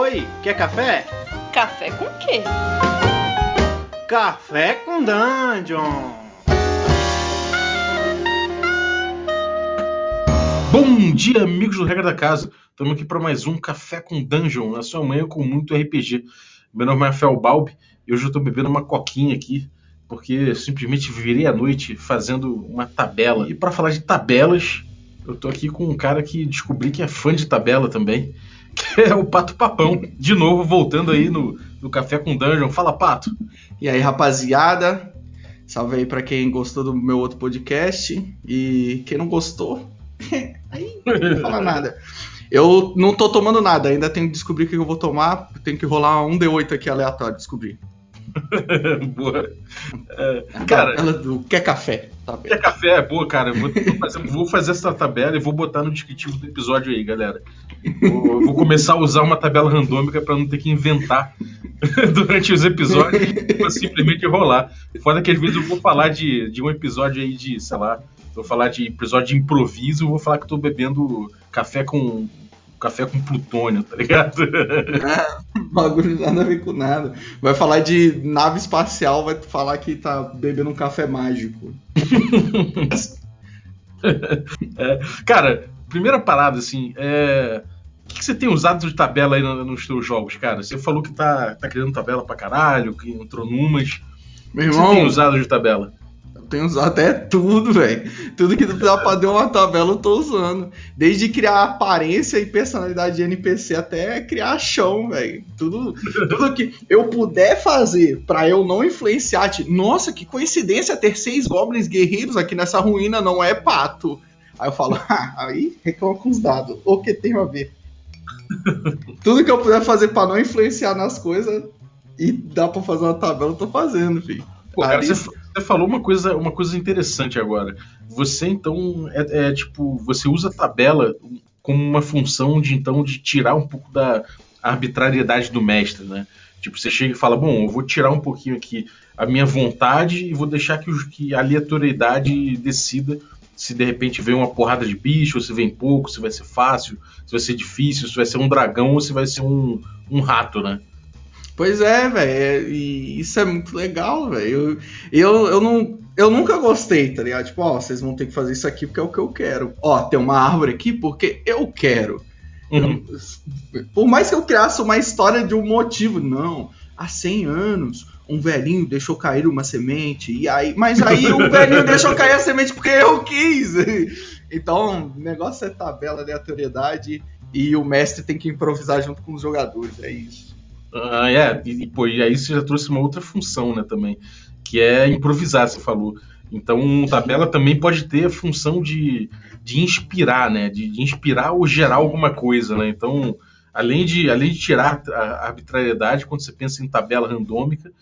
Oi, quer café? Café com quê? Café com Dungeon! Bom dia, amigos do Regra da Casa. Estamos aqui para mais um Café com Dungeon, na sua manhã com muito RPG. Meu nome é Rafael Balbi e hoje eu estou bebendo uma coquinha aqui, porque simplesmente virei a noite fazendo uma tabela. E para falar de tabelas, eu estou aqui com um cara que descobri que é fã de tabela também, que é o Pato Papão. De novo, voltando aí no, no Café com Dungeon. Fala, Pato. E aí, rapaziada? Salve aí pra quem gostou do meu outro podcast. E quem não gostou, aí não vou falar nada. Eu não tô tomando nada, ainda tenho que descobrir o que eu vou tomar. Tenho que rolar um D8 aqui aleatório, descobrir. boa. É, cara, Ela do quer café? Tá bem. Quer café é boa, cara. Eu Vou, vou fazer, vou fazer essa tabela e vou botar no descritivo do episódio aí, galera. Vou, vou começar a usar uma tabela randômica pra não ter que inventar durante os episódios. Vou simplesmente rolar. Foda que às vezes eu vou falar de, de um episódio aí de, sei lá, vou falar de episódio de improviso, vou falar que eu tô bebendo café com café com plutônio, tá ligado? Ah, bagulho nada a ver com nada. Vai falar de nave espacial, vai falar que tá bebendo um café mágico. É, cara, primeira parada, assim, é. O que, que você tem usado de tabela aí no- nos teus jogos, cara? Você falou que tá, tá criando tabela pra caralho, que entrou numas. Meu O que você tem irmão, usado de tabela? Tenho usado até tudo, velho. Tudo que dá pra dar uma tabela eu tô usando. Desde criar aparência e personalidade de NPC até criar chão, velho. Tudo, tudo que eu puder fazer pra eu não influenciar. Tipo, Nossa, que coincidência ter seis goblins guerreiros aqui nessa ruína, não é pato. Aí eu falo, ah, aí reclama com os dados. O que tem a ver? Tudo que eu puder fazer pra não influenciar nas coisas e dá pra fazer uma tabela, eu tô fazendo, filho. Pô, cara, você, você falou uma coisa, uma coisa interessante agora. Você, então, é, é, tipo, você usa a tabela como uma função de, então, de tirar um pouco da arbitrariedade do mestre, né? Tipo, você chega e fala, bom, eu vou tirar um pouquinho aqui a minha vontade e vou deixar que, que a aleatoriedade decida se de repente vem uma porrada de bicho, ou se vem pouco, se vai ser fácil, se vai ser difícil, se vai ser um dragão ou se vai ser um, um rato, né? Pois é, velho. E isso é muito legal, velho. Eu, eu, eu, não, eu nunca gostei, tá ligado? Tipo, ó, vocês vão ter que fazer isso aqui porque é o que eu quero. Ó, tem uma árvore aqui porque eu quero. Uhum. Por mais que eu criasse uma história de um motivo, não. Há 100 anos, um velhinho deixou cair uma semente, e aí. Mas aí o velhinho deixou cair a semente porque eu quis. Então, o negócio é tabela, aleatoriedade, e o mestre tem que improvisar junto com os jogadores, é isso. Ah, é, e, pô, e aí você já trouxe uma outra função, né, também, que é improvisar, você falou. Então, tabela também pode ter a função de, de inspirar, né, de, de inspirar ou gerar alguma coisa, né, então, além de, além de tirar a arbitrariedade, quando você pensa em tabela randômica,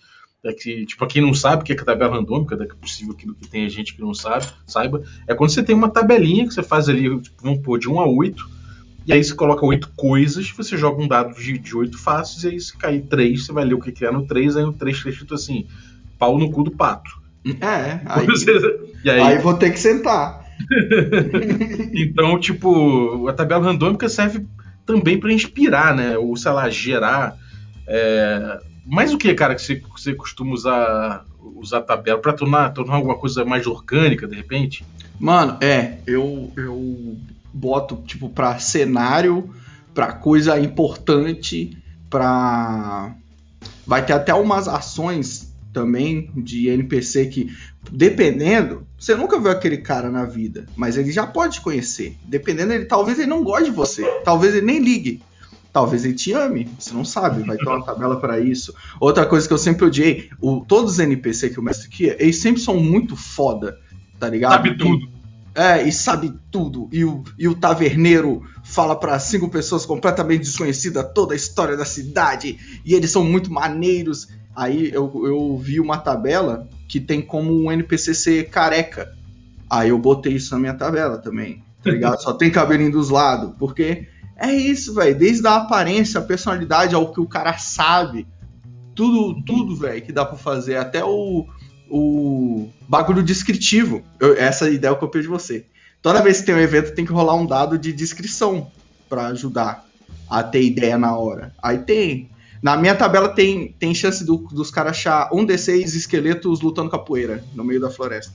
é que, tipo, quem não sabe o que é tabela randômica, é possível que, que tenha gente que não sabe, saiba, é quando você tem uma tabelinha que você faz ali, tipo, vamos pôr, de 1 a 8, e aí você coloca oito coisas, você joga um dado de, oito faces, e aí se cair três, você vai ler o que, que é no 3, aí no 3 está escrito assim, pau no cu do pato. É, aí, e aí, aí vou ter que sentar. então, tipo, a tabela randômica serve também para inspirar, né? Ou, sei lá, gerar. É... Mas o que, cara, que você, você costuma usar, usar a tabela? Pra tornar, tornar alguma coisa mais orgânica, de repente? Mano, é, eu, eu boto, tipo, pra cenário, pra coisa importante, pra. Vai ter até umas ações também de NPC que, dependendo, você nunca viu aquele cara na vida, mas ele já pode conhecer. Dependendo, ele talvez ele não goste de você, talvez ele nem ligue. Talvez ele te ame, você não sabe, vai ter uma tabela para isso. Outra coisa que eu sempre odiei, o, todos os NPC que o mestre cria, eles sempre são muito foda, tá ligado? Sabe tudo. É, e sabe tudo. E o, e o taverneiro fala para cinco pessoas completamente desconhecidas toda a história da cidade. E eles são muito maneiros. Aí eu, eu vi uma tabela que tem como um NPC ser careca. Aí eu botei isso na minha tabela também. Tá ligado? Só tem cabelinho dos lados. Porque é isso, velho. Desde a aparência, a personalidade, ao que o cara sabe. Tudo, tudo, velho, que dá pra fazer. Até o, o bagulho descritivo. Eu- essa ideia eu copiei de você. Toda vez que tem um evento, tem que rolar um dado de descrição pra ajudar. a ter ideia na hora. Aí tem. Na minha tabela tem, tem chance do- dos caras achar um D6 esqueletos lutando capoeira no meio da floresta.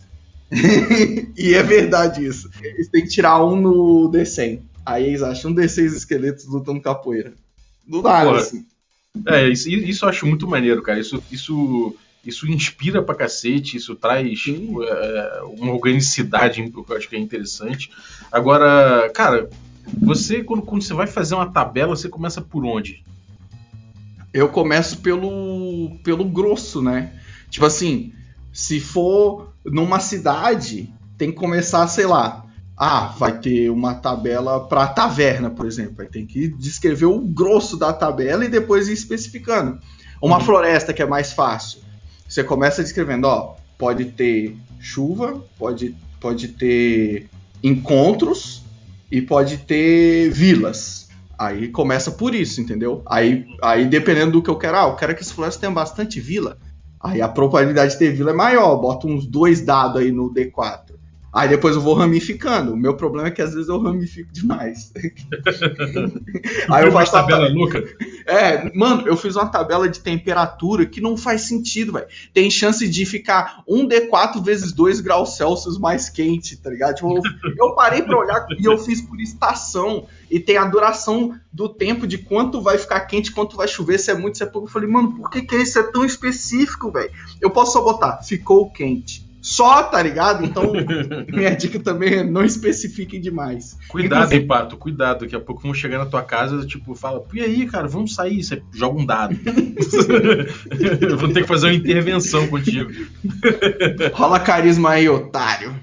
e é verdade isso. Eles têm que tirar um no D100. Aí eles acham um D6 esqueletos lutando capoeira. Do nada, assim. É, isso, isso eu acho muito maneiro, cara. Isso, isso, isso inspira pra cacete, isso traz Sim. é, uma organicidade que eu acho que é interessante. Agora, cara, você, quando, quando você vai fazer uma tabela, você começa por onde? Eu começo pelo, pelo grosso, né? Tipo assim, se for numa cidade, tem que começar, sei lá. Ah, vai ter uma tabela para taverna, por exemplo. Aí tem que descrever o grosso da tabela e depois ir especificando. Uma Uhum. floresta que é mais fácil. Você começa descrevendo, ó, pode ter chuva, pode, pode ter encontros e pode ter vilas. Aí começa por isso, entendeu? Aí, aí dependendo do que eu quero, ah, eu quero que essa floresta tenha bastante vila. Aí a probabilidade de ter vila é maior, bota uns dois dados aí no D4. Aí depois eu vou ramificando. O meu problema é que às vezes eu ramifico demais. aí eu faço tabela louca. é, mano, eu fiz uma tabela de temperatura que não faz sentido, velho. Tem chance de ficar 1D4 vezes 2 graus Celsius mais quente, tá ligado? Tipo, eu, eu parei pra olhar e eu fiz por estação. E tem a duração do tempo de quanto vai ficar quente, quanto vai chover, se é muito, se é pouco. Eu falei, mano, por que, que isso é tão específico, velho? Eu posso só botar, ficou quente. Só, tá ligado? Então, minha dica também é não especifiquem demais. Cuidado, hein, Pato, cuidado. Daqui a pouco vão chegar na tua casa tipo, fala, e aí, cara, vamos sair. Você joga um dado. Vão ter que fazer uma intervenção contigo. Rola carisma aí, otário.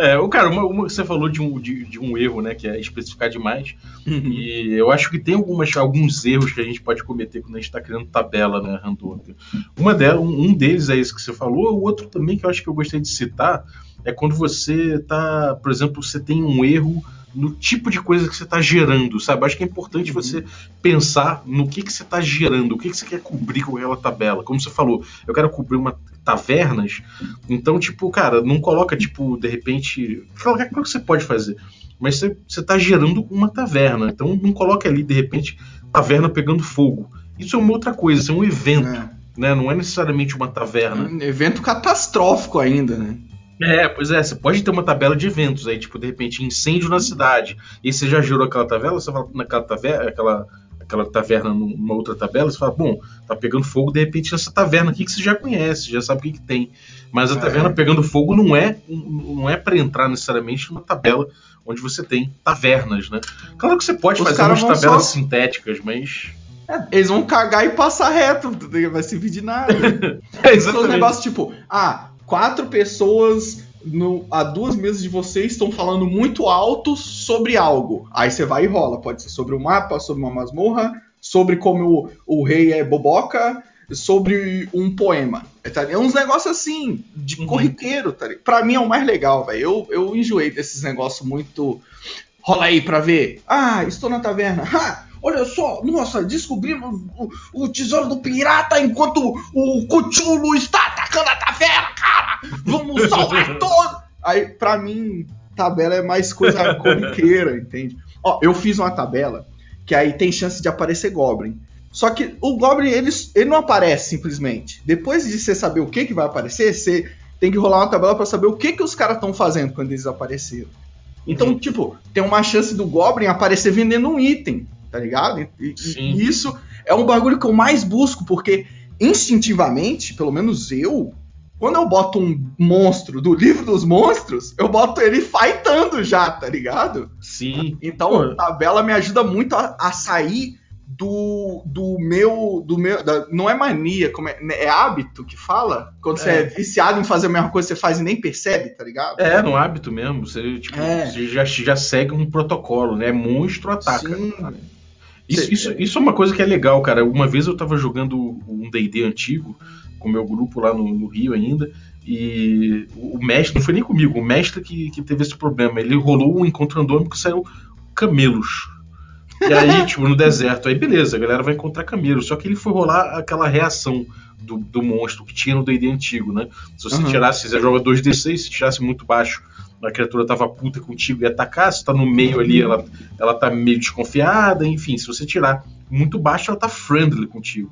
É, o cara, uma, uma- você falou de um, de, de um erro, né? Que é especificar demais. E eu acho que tem algumas, alguns erros que a gente pode cometer quando a gente está criando tabela, né, randômica. Uma delas, um, um deles é esse que você falou, o outro também que eu acho que eu gostei de citar é quando você tá, por exemplo, você tem um erro no tipo de coisa que você está gerando, sabe? Acho que é importante você pensar no que, que você está gerando, o que, que você quer cobrir com aquela tabela. Como você falou, eu quero cobrir uma tavernas, então, tipo, cara, não coloca, tipo, de repente. Claro que você pode fazer mas você, você tá gerando uma taverna. Então não coloca ali, de repente, taverna pegando fogo. Isso é uma outra coisa, isso é um evento, É. né? Não é necessariamente uma taverna. Um evento catastrófico ainda, né? É, pois é, você pode ter uma tabela de eventos aí, tipo, de repente, incêndio na cidade. E você já gerou aquela tabela, você fala naquela taverna, aquela, aquela taverna numa outra tabela, você fala, bom, tá pegando fogo, de repente, nessa taverna aqui que você já conhece, já sabe o que, que tem. Mas a É. taverna pegando fogo não é, não é para entrar necessariamente numa tabela onde você tem tavernas, né? Claro que você pode Os fazer umas tabelas só- sintéticas, mas. É, eles vão cagar e passar reto, vai servir de nada. É, São os negócios tipo, ah, quatro pessoas no, a duas mesas de vocês estão falando muito alto sobre algo. Aí você vai e rola. Pode ser sobre o mapa, sobre uma masmorra, sobre como o, o rei é boboca, sobre um poema. Tá? É uns negócios assim, de Uhum. corriqueiro, tá? Pra mim é o mais legal, velho. Eu, eu enjoei desses negócios muito. Rola aí pra ver. Ah, estou na taverna. Ha! Olha só, nossa, descobrimos o, o tesouro do pirata enquanto o Cthulhu está atacando a taverna, cara! Vamos salvar todos! Aí, pra mim, tabela é mais coisa corriqueira, entende? Ó, eu fiz uma tabela que aí tem chance de aparecer Goblin. Só que o Goblin, ele, ele não aparece simplesmente. Depois de você saber o que, que vai aparecer, você tem que rolar uma tabela pra saber o que, que os caras estão fazendo quando eles apareceram. Então, Uhum. tipo, tem uma chance do Goblin aparecer vendendo um item, tá ligado? E, e- isso é um bagulho que eu mais busco, porque instintivamente, pelo menos eu, quando eu boto um monstro do livro dos monstros, eu boto ele fightando já, tá ligado? Sim. Então, Pô. a tabela me ajuda muito a, a sair do, do meu. do meu da- Não é mania, como é, é hábito que fala? Quando você É. é viciado em fazer a mesma coisa, você faz e nem percebe, tá ligado? É, no hábito mesmo. Você, tipo, É. você já, já segue um protocolo, né? Monstro ataca. Sim. Isso, isso, isso é uma coisa que é legal, cara. Uma vez eu tava jogando um DD antigo, com o meu grupo lá no, no Rio ainda, e o mestre, não foi nem comigo, o mestre que, que teve esse problema. Ele rolou um encontro randômico que saiu camelos. E aí, tipo, no deserto, aí beleza, a galera vai encontrar camelo. Só que ele foi rolar aquela reação do, do monstro que tinha no D&D antigo, né? Se você Uhum. tirasse, você joga 2D6, se tirasse muito baixo, a criatura tava puta contigo e ia atacar, se tá no meio ali, ela, ela tá meio desconfiada, enfim, se você tirar muito baixo, ela tá friendly contigo.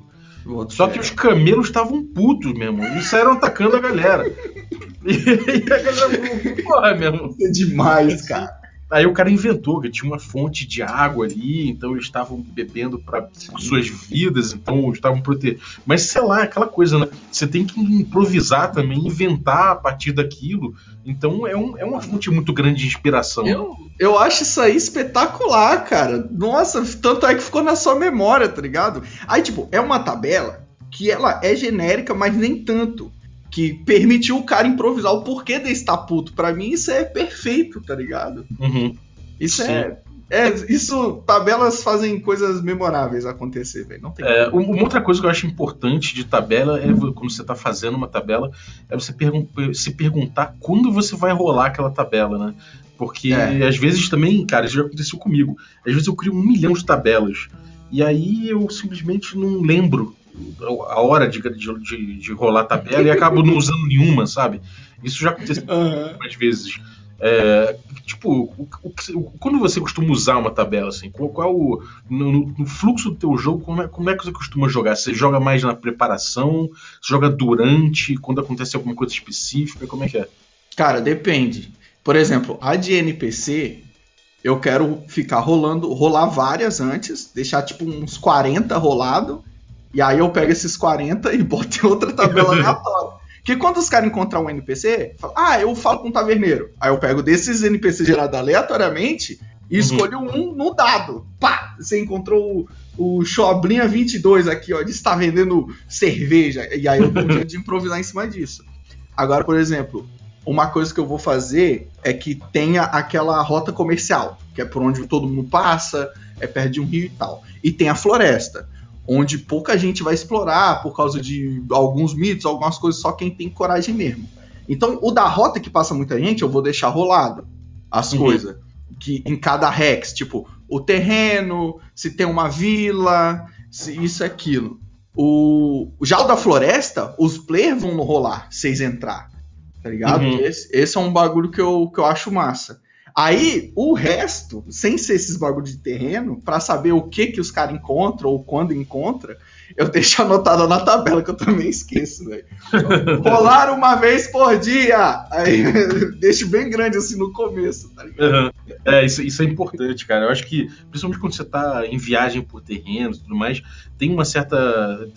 Só que os camelos estavam putos mesmo, e saíram atacando a galera. E, a galera falou, porra, mesmo. é demais, cara. Aí o cara inventou que tinha uma fonte de água ali, então eles estavam bebendo para suas vidas, então estavam protegidos. Mas sei lá, aquela coisa, né? Você tem que improvisar também, inventar a partir daquilo. Então é, um, é uma fonte muito grande de inspiração. Eu, eu acho isso aí espetacular, cara. Nossa, tanto é que ficou na sua memória, tá ligado? Aí, tipo, é uma tabela que ela é genérica, mas nem tanto. Que permitiu o cara improvisar o porquê de estar puto. Pra mim, isso é perfeito, tá ligado? Uhum. Isso Sim. é. É, isso, tabelas fazem coisas memoráveis acontecer, velho. Não tem É, um- uma outra coisa que eu acho importante de tabela é quando você está fazendo uma tabela, é você pergun- se perguntar quando você vai rolar aquela tabela, né? Porque É. às vezes também, cara, isso já aconteceu comigo. Às vezes eu crio um milhão de tabelas. E aí eu simplesmente não lembro a hora de, de, de- rolar a tabela e acabo não usando nenhuma, sabe? Isso já aconteceu algumas vezes. É, tipo, o- o o- quando você costuma usar uma tabela, assim, qual, qual o- no, no- no fluxo do teu jogo, como é, como é que você costuma jogar? Você joga mais na preparação? Você joga durante? Quando acontece alguma coisa específica? Como é que é? Cara, depende. Por exemplo, a de NPC, eu quero ficar rolando, rolar várias antes, deixar tipo uns 40 rolado, e aí eu pego esses 40 e boto em outra tabela aleatória. Porque quando os caras encontram um NPC, fala, ah, eu falo com um taverneiro. Aí eu pego desses NPC gerados aleatoriamente e Uhum. escolho um no dado. Pá! Você encontrou o, o Choblinha 22 aqui, ó, ele está vendendo cerveja. E aí eu jeito de improvisar em cima disso. Agora, por exemplo, uma coisa que eu vou fazer é que tenha aquela rota comercial, que é por onde todo mundo passa, é perto de um rio e tal. E tem a floresta, onde pouca gente vai explorar por causa de alguns mitos, algumas coisas, só quem tem coragem mesmo. Então, o da rota que passa muita gente, eu vou deixar rolado as Uhum. coisas. Que em cada rex, tipo, o terreno, se tem uma vila, se isso e aquilo. O, já o da floresta, os players vão rolar, vocês entrar. Tá ligado? Uhum. Esse, esse é um bagulho que eu, que eu acho massa. Aí, o resto, sem ser esses bagulhos de terreno, pra saber o que que os caras encontram ou quando encontra, eu deixo anotado na tabela que eu também esqueço, velho. Rolar uma vez por dia! Aí, deixo bem grande assim no começo, tá ligado? Aham. É, isso, isso é importante, cara. Eu acho que, principalmente quando você tá em viagem por terrenos e tudo mais, tem uma certa.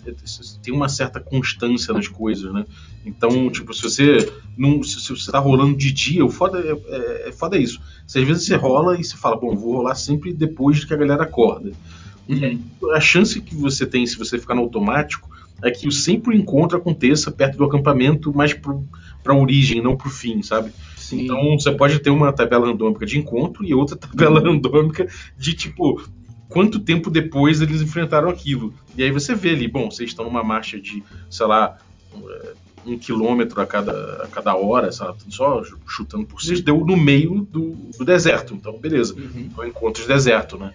Tem uma certa constância nas coisas, né? Então, tipo, se você. Não, se, você tá rolando de dia, o foda é, é, é foda isso. Às vezes você rola e você fala, bom, vou rolar sempre depois que a galera acorda. Aí, a chance que você tem, se você ficar no automático, é que o sempre o encontro aconteça perto do acampamento, mas pro, pra origem, não pro fim, sabe? Sim. Então você pode ter uma tabela randômica de encontro e outra tabela randômica de tipo quanto tempo depois eles enfrentaram aquilo. E aí você vê ali, bom, vocês estão numa marcha de, sei lá, um quilômetro a cada, a cada hora, sabe? Só chutando por vocês, deu no meio do, do deserto. Então, beleza. Uhum. Encontro de deserto, né?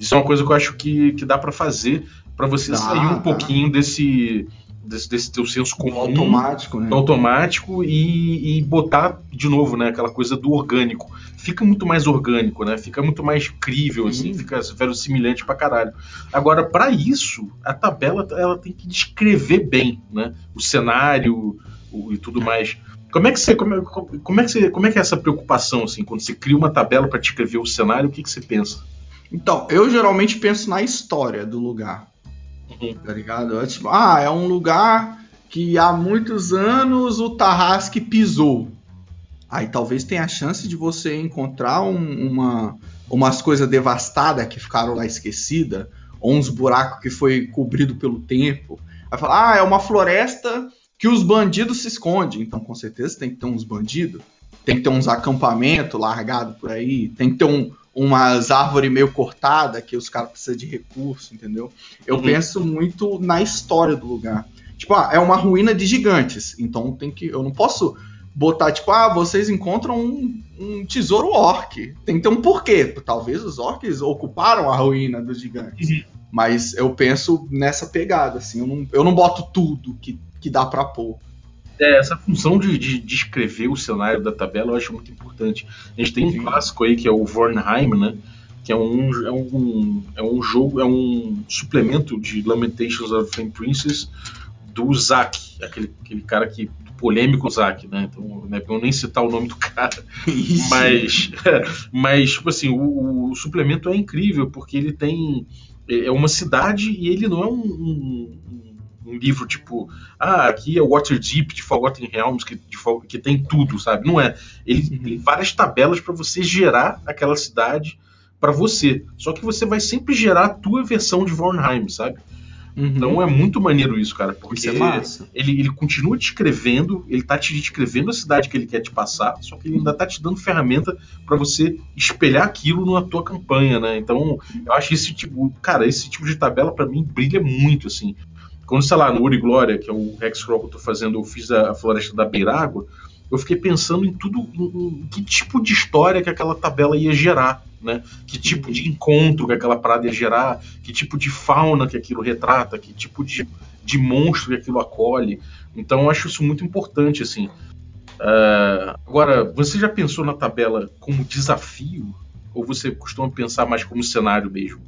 Isso é uma coisa que eu acho que, que dá pra fazer pra você Dá, sair um dá. pouquinho desse, desse, desse teu senso comum automático, né? do automático e, e botar de novo, né, aquela coisa do orgânico. Fica muito mais orgânico, né? Fica muito mais crível, assim, Sim. fica verossimilhante pra caralho. Agora, pra isso, a tabela ela tem que descrever bem, né? O cenário o- e tudo mais. Como é que você, como, é- como é que você, como é que é essa preocupação assim, quando você cria uma tabela pra descrever o cenário, o que que você pensa? Então, eu geralmente penso na história do lugar. Uhum. Tá ligado? É tipo, ah, é um lugar que há muitos anos o Tarrasque pisou. Aí talvez tenha a chance de você encontrar um- uma, umas coisas devastadas que ficaram lá esquecidas, ou uns buracos que foi cobrido pelo tempo. Aí fala, ah, é uma floresta que os bandidos se escondem. Então, com certeza, tem que ter uns bandidos. Tem que ter uns acampamentos largados por aí. Tem que ter um, umas árvores meio cortadas que os caras precisam de recurso, entendeu? Eu Uhum. penso muito na história do lugar. Tipo, ah, é uma ruína de gigantes. Então tem que. Eu não posso botar, tipo, ah, vocês encontram um, um tesouro orc. Tem que ter um porquê. Talvez os orcs ocuparam a ruína dos gigantes. Uhum. Mas eu penso nessa pegada, assim. Eu não, eu não boto tudo que, que dá pra pôr. É, essa função de, de descrever o cenário da tabela eu acho muito importante. A gente tem um clássico aí que é o Vornheim, né? Que é um, é um, é um jogo, é um suplemento de Lamentations of Flame Princess do Zack, aquele, aquele cara que. polêmico Zack, né? Então, não é pra eu nem citar o nome do cara. Mas, mas tipo assim, o, o suplemento é incrível porque ele tem é é uma cidade e ele não é um, um- um- livro tipo, ah, aqui é Waterdeep de Forgotten Realms que, de que tem tudo, sabe? Não é. Ele Uhum. tem várias tabelas para você gerar aquela cidade para você. Só que você vai sempre gerar a tua versão de Vornheim, sabe? Então é muito maneiro isso, cara, porque é ele, ele continua descrevendo, ele tá te descrevendo a cidade que ele quer te passar, só que ele ainda tá te dando ferramenta para você espelhar aquilo na tua campanha, né? Então, eu acho esse tipo, cara, esse tipo de tabela para mim brilha muito, assim. Quando, sei lá, no Uri Glória, que é o Hexcrawl que eu tô fazendo, eu fiz a, Floresta da Beirágua, eu fiquei pensando em tudo, em, em que tipo de história que aquela tabela ia gerar, né? Que tipo de encontro que aquela parada ia gerar, que tipo de fauna que aquilo retrata, que tipo de, de monstro que aquilo acolhe. Então eu acho isso muito importante, assim. Ah, agora, você já pensou na tabela como desafio? Ou você costuma pensar mais como cenário mesmo?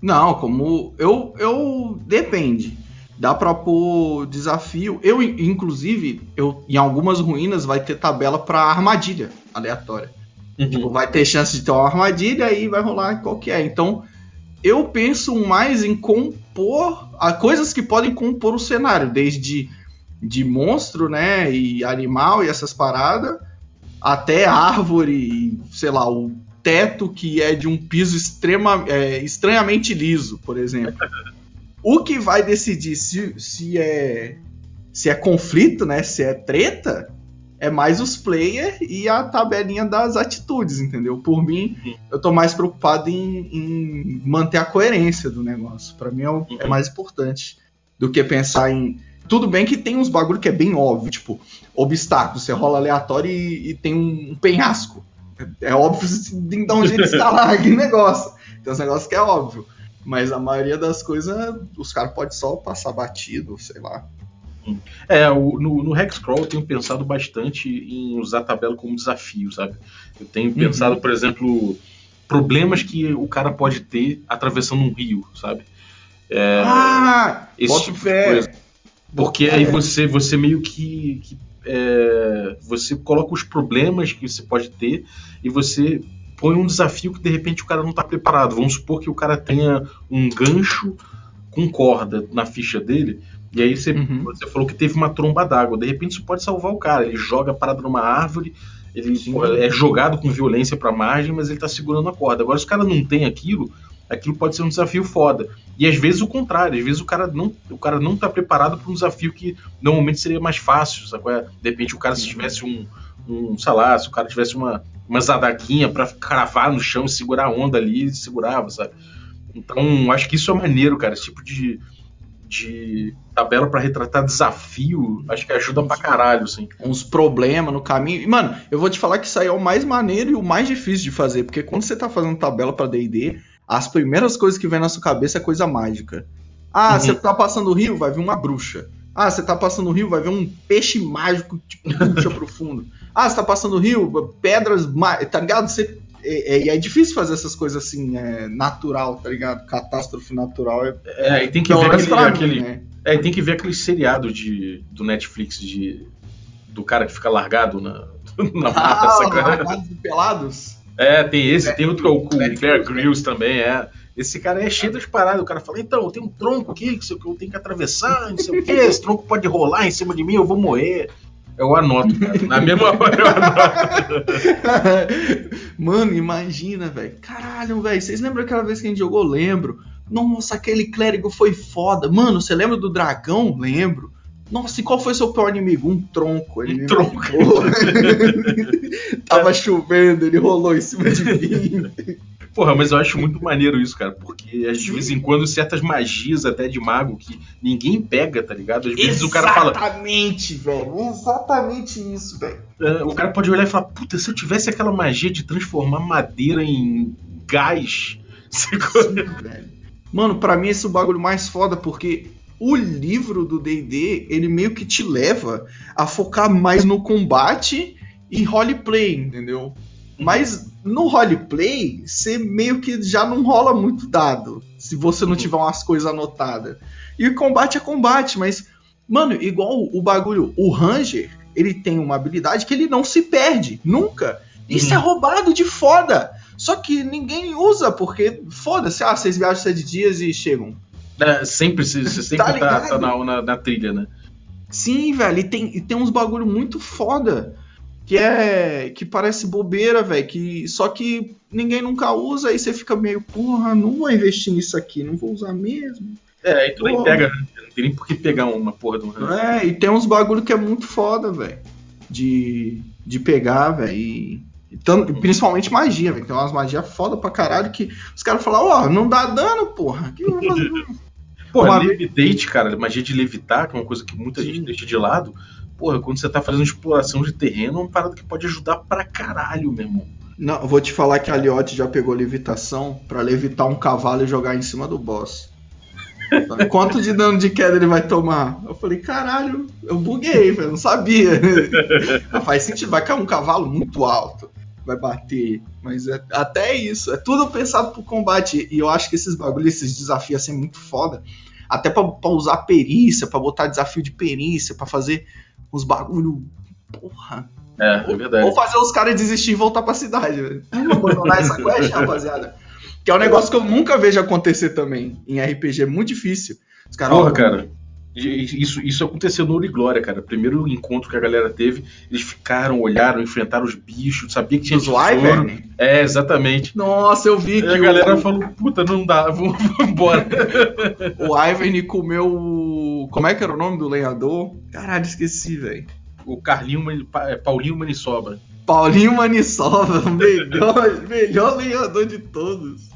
Não, como. Eu. eu depende. Dá pra pôr desafio. Eu, in- inclusive, eu, em algumas ruínas vai ter tabela pra armadilha aleatória. Tipo, vai ter chance de ter uma armadilha e vai rolar qual que é. Então, eu penso mais em compor a coisas que podem compor o cenário, desde de monstro, né, e animal e essas paradas, até árvore, e, sei lá, o teto que é de um piso extrema, é, estranhamente liso, por exemplo. O que vai decidir se, se é se é conflito, né, se é treta, é mais os player e a tabelinha das atitudes, entendeu? Por mim, eu tô mais preocupado em, em manter a coerência do negócio. Pra mim é, o- é Uhum. mais importante do que pensar em. Tudo bem que tem uns bagulho que é bem óbvio, tipo, obstáculo, você rola aleatório e, e tem um, um penhasco. É, é óbvio você tem que dar um jeito de escalar aquele negócio. Tem uns negócios que é óbvio. Mas a maioria das coisas, os caras podem só passar batido, sei lá. É, o- no, no Hexcrawl eu tenho pensado bastante em usar a tabela como desafio, sabe? Eu tenho pensado, por exemplo, problemas que o cara pode ter atravessando um rio, sabe? É, ah! esse tipo de fé. coisa. Porque É. aí você, você meio que. que, é, você coloca os problemas que você pode ter e você põe um desafio que de repente o cara não está preparado. Vamos supor que o cara tenha um gancho com corda na ficha dele. E aí você, Uhum. você falou que teve uma tromba d'água. De repente isso pode salvar o cara. Ele joga a parada numa árvore, ele porra, é jogado com violência pra margem, mas ele tá segurando a corda. Agora, se o cara não tem aquilo, aquilo pode ser um desafio foda. E às vezes o contrário, às vezes o cara não, o cara não tá preparado para um desafio que normalmente seria mais fácil. Sabe? é? De repente o cara, se tivesse um, um sei lá, se o cara tivesse uma, uma zadaquinha pra cravar no chão e segurar a onda ali, ele segurava, sabe? Então, acho que isso é maneiro, cara. Esse tipo de, de tabela pra retratar desafio, acho que ajuda pra caralho, assim. uns problemas no caminho. E, mano, eu vou te falar que isso aí é o mais maneiro e o mais difícil de fazer, porque quando você tá fazendo tabela pra D&D, as primeiras coisas que vem na sua cabeça é coisa mágica. Ah, Uhum. você tá passando o rio, vai vir uma bruxa. Ah, você tá passando o rio, vai vir um peixe mágico que te puxa pro fundo. Ah, você tá passando o rio, pedras, tá ligado? Você é, é- e é difícil fazer essas coisas assim, é, natural, tá ligado? Catástrofe natural é. É, e tem que pelo ver aquele, mim, aquele- né? é, tem que ver aquele seriado de, do Netflix de do cara que fica largado na, na mata, Ah, largados e pelados? É, tem esse, tem outro é o, o Bear? Grylls também, é. Esse cara é cheio das paradas. O cara fala, então, tem um tronco aqui que eu tenho que atravessar, não sei o que, esse tronco pode rolar em cima de mim, eu vou morrer. Eu anoto, cara. Na mesma hora eu anoto. Mano, imagina, velho. Caralho, velho. Vocês lembram aquela vez que a gente jogou? Lembro. Nossa, aquele clérigo foi foda. Mano, você lembra do dragão? Lembro. Nossa, e qual foi seu pior inimigo? Um tronco. Ele Um tronco. Tava chovendo, ele rolou em cima de mim. Porra, mas eu acho muito maneiro isso, cara, porque de vez em quando certas magias até de mago que ninguém pega, tá ligado? Às vezes o cara fala. Exatamente, velho. Exatamente isso, velho. É, o cara pode olhar e falar, puta, se eu tivesse aquela magia de transformar madeira em gás. Sim, velho. Mano, pra mim esse é o bagulho mais foda, porque o livro do D&D, ele meio que te leva a focar mais no combate e roleplay, entendeu? Mas no roleplay, você meio que já não rola muito dado, se você não tiver umas coisas anotadas. E combate é combate, mas, mano, igual o bagulho, o Ranger, ele tem uma habilidade que ele não se perde, nunca. Isso uhum. é roubado de foda. Só que ninguém usa, porque foda-se, ah, vocês viajam sete dias e chegam. É, sempre, você sempre tá, tá, tá na, na, na, trilha, né? Sim, velho, e tem, e tem uns bagulho muito foda. Que é. que parece bobeira, velho. Que, só que ninguém nunca usa, aí você fica meio, porra, não vou investir nisso aqui, não vou usar mesmo. É, aí tu nem pega, né? não tem nem por que pegar uma porra do É, e tem uns bagulho que é muito foda, velho. De, de pegar, velho. E então, principalmente magia, velho. Tem umas magias foda pra caralho que os caras falam, ó, oh, não dá dano, porra. Que eu vou fazer? Porra, uma... levitate, cara, magia de levitar, que é uma coisa que muita Sim. gente deixa de lado. Porra, quando você tá fazendo exploração de terreno, é uma parada que pode ajudar pra caralho, meu irmão. Não, eu vou te falar que a Liotte já pegou levitação para levitar um cavalo e jogar em cima do boss. Quanto de dano de queda ele vai tomar? Eu falei, caralho, eu buguei, velho, não sabia. faz sentido, vai cair um cavalo muito alto vai bater. Mas é, até isso. É tudo pensado pro combate. E eu acho que esses bagulhos, esses desafios assim, é muito foda. Até pra, pra usar perícia, pra botar desafio de perícia, pra fazer uns bagulho. Porra. É, é verdade. Ou fazer os caras desistir e voltar pra cidade. Vamos abandonar essa quest, rapaziada. Que é um negócio que eu nunca vejo acontecer também em RPG. É muito difícil. Os caras, Porra, cara. Isso, isso aconteceu no Ouro e Glória, cara. Primeiro encontro que a galera teve, eles ficaram, olharam, enfrentaram os bichos, sabia que tinha Wyvern? É, exatamente. Nossa, eu vi que. a galera o... falou, puta, não dá, vamos embora. o Wyvern comeu. Como é que era o nome do lenhador? Caralho, esqueci, velho. O Carlinho é, Paulinho Manisoba. Paulinho Manisoba, melhor, melhor lenhador de todos.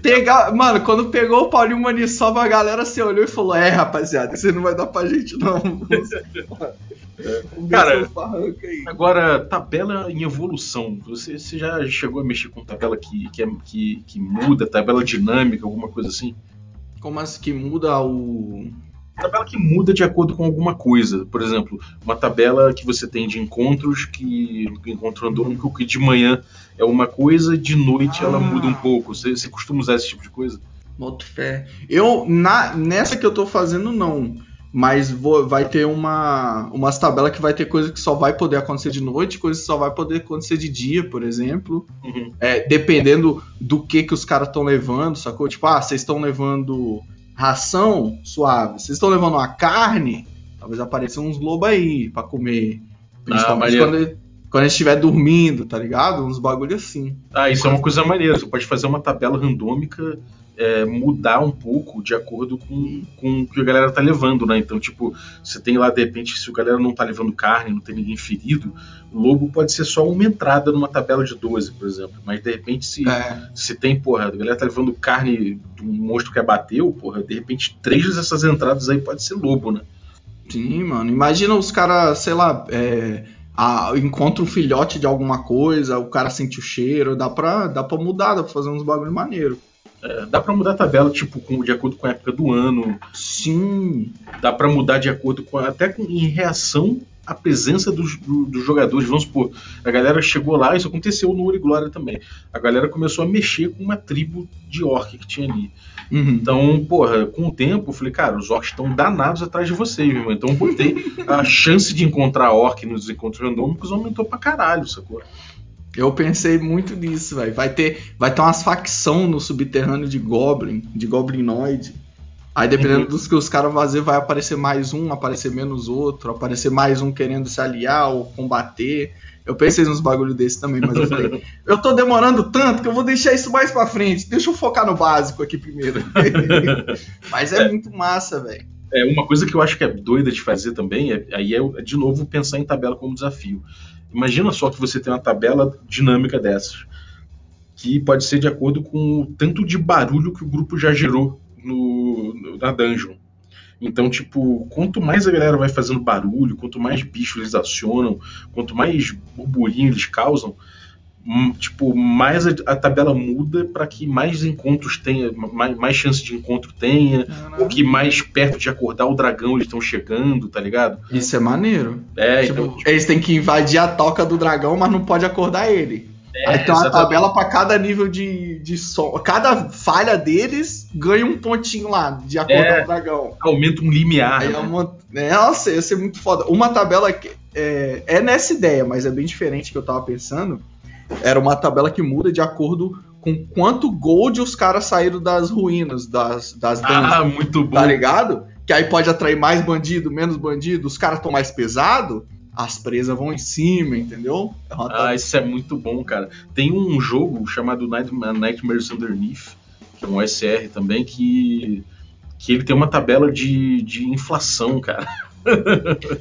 Pegar, mano, quando pegou o Paulinho Maniçoba, a galera se olhou e falou: É, rapaziada, você não vai dar pra gente, não. Cara, agora, tabela em evolução. Você, você, já chegou a mexer com tabela que, que, é, que, que muda, tabela dinâmica, alguma coisa assim? Como assim que muda o tabela que muda de acordo com alguma coisa. Por exemplo, uma tabela que você tem de encontros que encontro randômico que de manhã é uma coisa, de noite ah. ela muda um pouco. Você, você costuma usar esse tipo de coisa? Boto fé. Eu, na, nessa que eu tô fazendo, não. Mas vou, vai ter uma umas tabelas que vai ter coisa que só vai poder acontecer de noite, coisa que só vai poder acontecer de dia, por exemplo. Uhum. É, dependendo do que que os caras estão levando, sacou? Tipo, ah, vocês estão levando ração suave. Vocês estão levando uma carne, talvez apareçam uns lobos aí para comer. Principalmente ah, quando, ele, quando estiver dormindo, tá ligado? Uns bagulho assim. Ah, isso é uma coisa maneira. Você pode fazer uma tabela randômica é, mudar um pouco de acordo com, com o que a galera tá levando, né? Então, tipo, você tem lá, de repente, se a galera não tá levando carne, não tem ninguém ferido, o lobo pode ser só uma entrada numa tabela de 12, por exemplo. Mas, de repente, se, é. se tem, porra, a galera tá levando carne de um monstro que abateu, porra, de repente, três dessas entradas aí pode ser lobo, né? Sim, mano. Imagina os caras, sei lá, é, a, encontra um filhote de alguma coisa, o cara sente o cheiro, dá pra, dá pra mudar, dá pra fazer uns bagulho maneiro. É, dá para mudar a tabela, tipo, com, de acordo com a época do ano. Sim. Dá para mudar de acordo com. Até com, em reação à presença dos, do, dos jogadores. Vamos supor, a galera chegou lá, isso aconteceu no Ouro Glória também. A galera começou a mexer com uma tribo de orc que tinha ali. Uhum. Então, porra, com o tempo, eu falei, cara, os orcs estão danados atrás de vocês, meu irmão. Então eu botei a chance de encontrar orc nos encontros randômicos aumentou pra caralho, sacou? Eu pensei muito nisso, velho. Vai ter, vai ter umas facção no subterrâneo de Goblin, de Goblinoid. Aí dependendo uhum. dos que os caras fazer, vai aparecer mais um, aparecer menos outro, aparecer mais um querendo se aliar ou combater. Eu pensei nos bagulho desse também, mas eu falei, eu tô demorando tanto que eu vou deixar isso mais pra frente. Deixa eu focar no básico aqui primeiro. mas é, é, muito massa, velho. É, uma coisa que eu acho que é doida de fazer também, é, aí é de novo pensar em tabela como desafio. Imagina só que você tem uma tabela dinâmica dessas. que pode ser de acordo com o tanto de barulho que o grupo já gerou no, no, na dungeon. Então, tipo, quanto mais a galera vai fazendo barulho, quanto mais bichos eles acionam, quanto mais burburinho eles causam, tipo, mais a, a tabela muda para que mais encontros tenha, mais, mais chance de encontro tenha, ou que mais perto de acordar o dragão eles estão chegando, tá ligado? Isso é maneiro. É, Tipo, então, eles têm que invadir a toca do dragão, mas não pode acordar ele. Aí tem uma exatamente. tabela pra cada nível de, de som. Cada falha deles ganha um pontinho lá de acordar É. o dragão. aumenta um limiar. Aí né? é uma. Nossa, ia ser muito foda. Uma tabela que é, é nessa ideia, mas é bem diferente que eu tava pensando. Era uma tabela que muda de acordo com quanto gold os caras saíram das ruínas, das, das dungeons. Ah, muito bom. Tá ligado? Que aí pode atrair mais bandido, menos bandido, os caras estão mais pesado, as presas vão em cima, entendeu? É Ah, tabela- isso é muito bom, cara. Tem um jogo chamado Night- Nightmares Underneath, que é um SR também, que, que ele tem uma tabela de, de inflação, cara.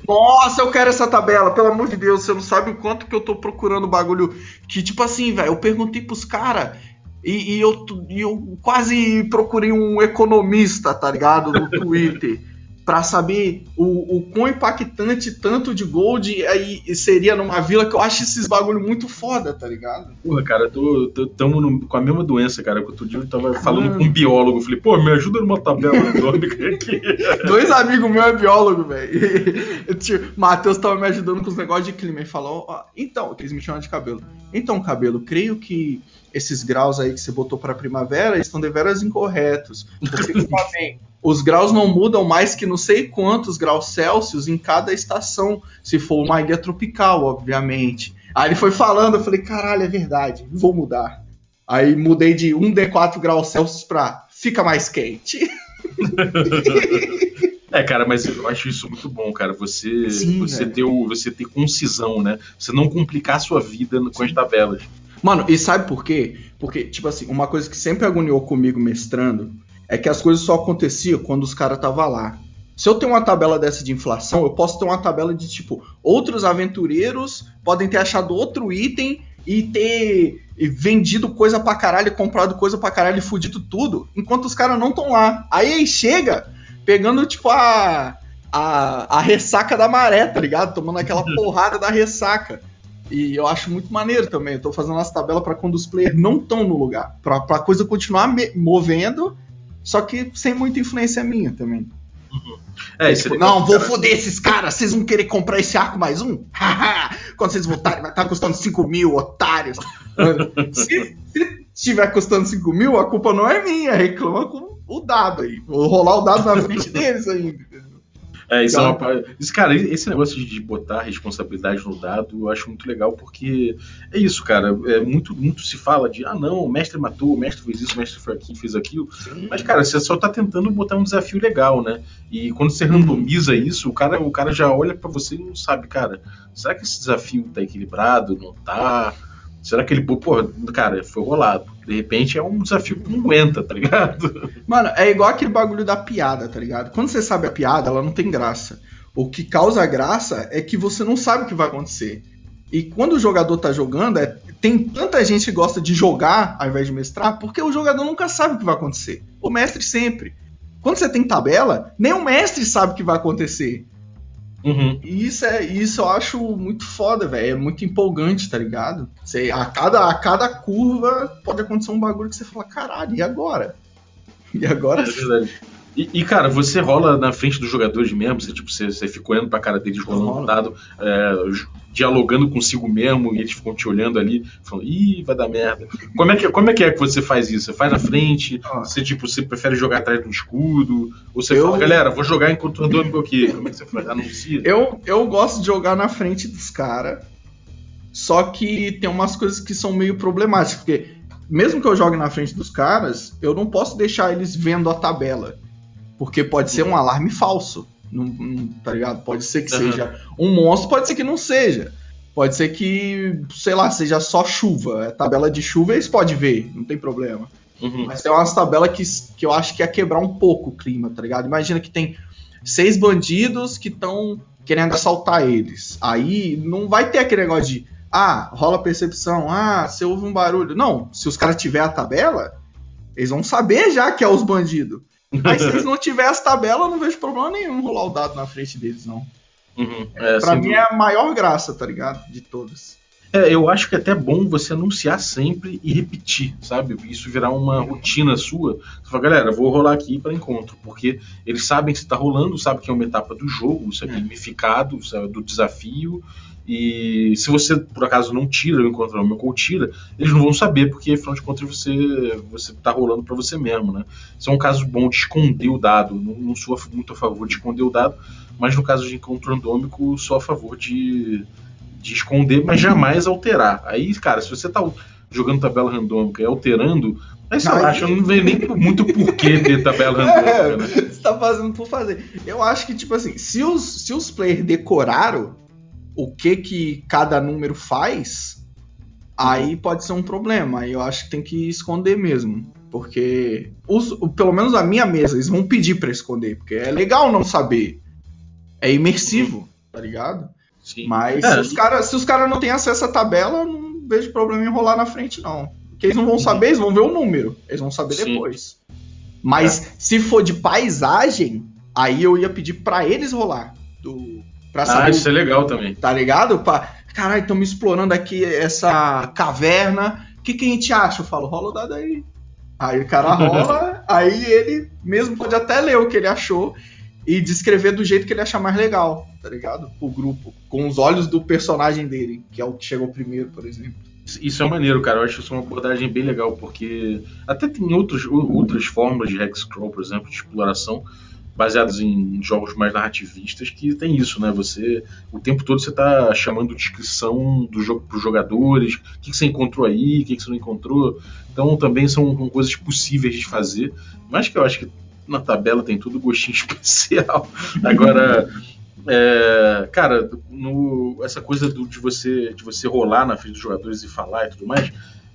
Nossa, eu quero essa tabela, pelo amor de Deus, você não sabe o quanto que eu tô procurando bagulho. Que, tipo assim, velho, eu perguntei pros caras. E, e eu, e eu quase procurei um economista, tá ligado? No Twitter. Pra saber o, o quão impactante tanto de gold aí seria numa vila que eu acho esses bagulho muito foda, tá ligado? Porra, cara, tô, tô, tamo no- com a mesma doença, cara. Outro dia eu tava falando com um biólogo. eu Falei, pô, me ajuda numa tabela econômica aqui. Dois amigos meus é biólogo, velho. Tio, Matheus tava me ajudando com os negócios de clima. Ele falou, ó, então, eles me chamam de cabelo. Então, cabelo, creio que esses graus aí que você botou pra primavera estão deveras incorretos. Porque tá os graus não mudam mais que não sei quantos graus Celsius em cada estação, se for uma ilha tropical, obviamente. Aí ele foi falando, eu falei, caralho, é verdade, vou mudar. Aí mudei de 1D4 graus Celsius pra fica mais quente. É, cara, mas eu acho isso muito bom, cara. Você, Sim, você, velho. ter, o- você ter concisão, né? Você não complicar a sua vida com as tabelas. Mano, e sabe por quê? Porque, tipo assim, uma coisa que sempre agoniou comigo mestrando é que as coisas só aconteciam quando os caras estavam lá. Se eu tenho uma tabela dessa de inflação, eu posso ter uma tabela de tipo, outros aventureiros podem ter achado outro item e ter vendido coisa pra caralho, comprado coisa pra caralho e fudido tudo, enquanto os caras não estão lá. Aí chega pegando, tipo, a, a, a ressaca da maré, tá ligado? Tomando aquela porrada da ressaca. E eu acho muito maneiro também. Eu tô fazendo as tabelas pra quando os players não estão no lugar. Pra, pra coisa continuar me- movendo, só que sem muita influência minha também. É, isso Tipo, é não, vou cara. foder esses caras, vocês vão querer comprar esse arco mais um? Quando vocês voltarem, vai estar custando 5 mil, otários. se, se estiver custando 5 mil, a culpa não é minha, reclama com o dado aí. Vou rolar o dado na frente deles ainda. É, isso é uma isso, cara, esse negócio de botar responsabilidade no dado, eu acho muito legal, porque é isso, cara. É muito, muito se fala de ah não, o mestre matou, o mestre fez isso, o mestre foi aqui, fez aquilo. Mas, cara, você só tá tentando botar um desafio legal, né? E quando você randomiza isso, o cara, o cara já olha pra você e não sabe, cara, será que esse desafio tá equilibrado? Não tá? Será que ele, pô, cara, foi rolado. De repente é um desafio que não aguenta, tá ligado? Mano, é igual aquele bagulho da piada, tá ligado? Quando você sabe a piada, ela não tem graça. O que causa graça é que você não sabe o que vai acontecer. E quando o jogador tá jogando, é- tem tanta gente que gosta de jogar ao invés de mestrar, porque o jogador nunca sabe o que vai acontecer. O mestre sempre. Quando você tem tabela, nem o mestre sabe o que vai acontecer. Uhum. E isso, é, isso eu acho muito foda, velho. É muito empolgante, tá ligado? Você, a, cada, a cada curva pode acontecer um bagulho que você fala, caralho, e agora? E agora? É verdade. E, e, cara, você rola na frente dos jogadores mesmo, você, tipo, você, você fica olhando pra cara deles rolando Rola. um dado, é, dialogando consigo mesmo, e eles ficam te olhando ali, falando, ih, vai dar merda. Como é, que, como é que é que você faz isso? Você faz na frente? Ó. Você, tipo, você prefere jogar atrás do escudo? Ou você Eu- fala, galera, vou jogar enquanto o randômico aqui? Como é que você faz? Anuncia? Eu, eu gosto de jogar na frente dos caras, só que tem umas coisas que são meio problemáticas, porque mesmo que eu jogue na frente dos caras, eu não posso deixar eles vendo a tabela, porque pode ser um alarme falso, não, não- tá ligado? Pode ser que Aham. seja um monstro, pode ser que não seja. Pode ser que, sei lá, seja só chuva. É tabela de chuva eles podem ver, não tem problema. Uhum. Mas tem umas tabelas que, que eu acho que ia quebrar um pouco o clima, tá ligado? Imagina que tem seis bandidos que estão querendo assaltar eles. Aí não vai ter aquele negócio de Ah, rola percepção. Ah, você ouve um barulho. Não, se os caras tiver a tabela, eles vão saber já que é os bandidos. Mas se eles não tiver as tabelas, eu não vejo problema nenhum rolar o dado na frente deles, não. Uhum. É, pra mim dúvida. é a maior graça, tá ligado? De todas. É, eu acho que é até bom você anunciar sempre e repetir, sabe? Isso virar uma rotina sua. Você fala, galera, vou rolar aqui para encontro, porque eles sabem que está rolando, sabem que é uma etapa do jogo, isso é É. gamificado, é do desafio. E se você por acaso não tira o encontro ou tira, eles não vão saber, porque afinal de contas você você tá rolando para você mesmo, né? Isso é um caso bom de esconder o dado. Não, não sou muito a favor de esconder o dado, mas no caso de encontro randômico, sou a favor de de esconder, mas jamais alterar. Aí, cara, se você tá jogando tabela randômica e alterando, aí você Aí- acha, não vê nem muito porquê ter tabela randômica, né? Você tá fazendo por fazer. Eu acho que, tipo assim, se os, se os players decoraram o que que cada número faz, aí pode ser um problema. Aí eu acho que tem que esconder mesmo. Porque, os, o- pelo menos a minha mesa, eles vão pedir pra esconder. Porque é legal não saber. É imersivo, tá ligado? Sim. Mas É, se os caras se os cara não têm acesso à tabela, eu não vejo problema em rolar na frente, não. Porque eles não vão saber, eles vão ver o número. Eles vão saber Sim. depois. Mas se for de paisagem, aí eu ia pedir pra eles rolar. Do, pra Ah, saber, isso é legal também. tá ligado? Pra, caralho, estamos explorando aqui essa caverna. O que, que a gente acha? Eu falo, rola o dado aí. Aí o cara rola, aí ele mesmo pode até ler o que ele achou e descrever do jeito que ele achar mais legal, tá ligado? O grupo, com os olhos do personagem dele, que é o que chegou primeiro, por exemplo. Isso é maneiro, cara. Eu acho isso uma abordagem bem legal, porque até tem outros, outras formas de hexcrawl, por exemplo, de exploração, baseadas em jogos mais narrativistas, que tem isso, né? Você, o tempo todo você tá chamando descrição do jogo pros jogadores, o que, que você encontrou aí, o que, que você não encontrou. Então também são coisas possíveis de fazer, mas que eu acho que na tabela tem tudo gostinho especial. Agora, é, cara, no- essa coisa do- de, você, de você rolar na frente dos jogadores e falar e tudo mais,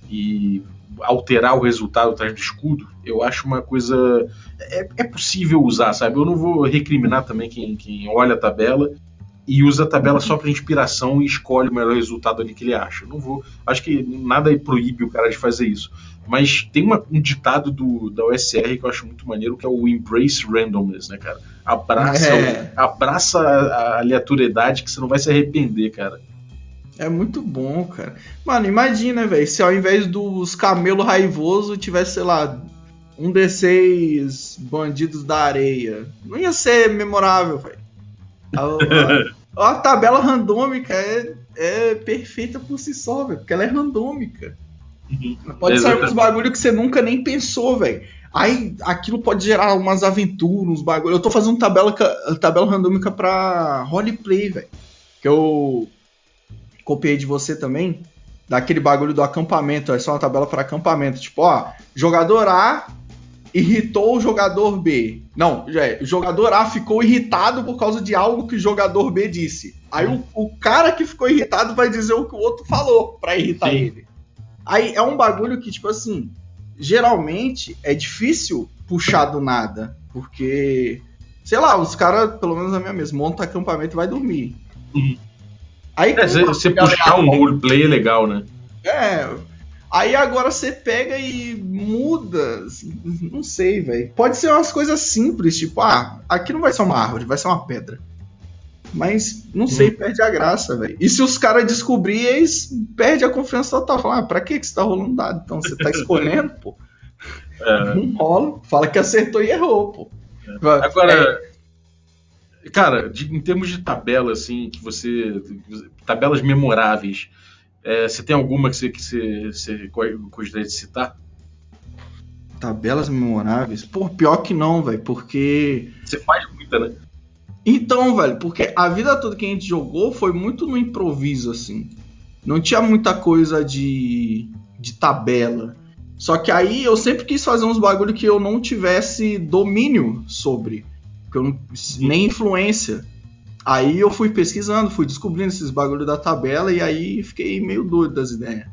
e alterar o resultado atrás do escudo, eu acho uma coisa. É, é possível usar, sabe? Eu não vou recriminar também quem, quem olha a tabela e usa a tabela só para inspiração e escolhe o melhor resultado ali que ele acha. Eu não vou. Acho que nada proíbe o cara de fazer isso. Mas tem uma- um ditado do, da OSR que eu acho muito maneiro, que é o Embrace Randomness, né, cara? Abraça, É. abraça a, a aleatoriedade que você não vai se arrepender, cara. É muito bom, cara. Mano, imagina, velho, se ao invés dos camelo raivoso tivesse, sei lá, um D6 bandidos da areia. Não ia ser memorável, velho. A, a- a tabela randômica é, é perfeita por si só, velho, porque ela é randômica. Pode sair uns bagulho que você nunca nem pensou, velho. Aí aquilo pode gerar umas aventuras, uns bagulho. Eu tô fazendo tabela, tabela randômica pra roleplay, velho. Que eu copiei de você também. Daquele bagulho do acampamento. É só uma tabela para acampamento. Tipo, ó, jogador A irritou o jogador B. Não, é, o jogador A ficou irritado por causa de algo que o jogador B disse. Aí o, o cara que ficou irritado vai dizer o que o outro falou pra irritar Sim. ele. Aí é um bagulho que, tipo assim, geralmente é difícil puxar do nada. Porque, sei lá, os caras, pelo menos na minha mesa, monta acampamento e vai dormir. Uhum. Aí, É, você, você puxar um roleplay é legal, né? é. Aí agora você pega e muda. Não sei, velho. Pode ser umas coisas simples, tipo, ah, aqui não vai ser uma árvore, vai ser uma pedra. Mas, não sei, perde a graça, velho. E se os caras descobrirem, eles perdem a confiança total. Falam, ah, pra que que você tá rolando dado? Então você tá escolhendo, pô. É. Não rola. Fala que acertou e errou, pô. Agora, cara, de- em termos de tabela, assim, que você. Tabelas memoráveis, é, você tem alguma que você, que você, você go- gostaria de citar? Tabelas memoráveis? Pô, pior que não, velho, porque. Você faz muita, né? Então, velho, porque a vida toda que a gente jogou foi muito no improviso, assim. Não tinha muita coisa de, de tabela. Só que aí eu sempre quis fazer uns bagulho que eu não tivesse domínio sobre. Que eu não, nem influência. Aí eu fui pesquisando, fui descobrindo esses bagulho da tabela e aí fiquei meio doido das ideias.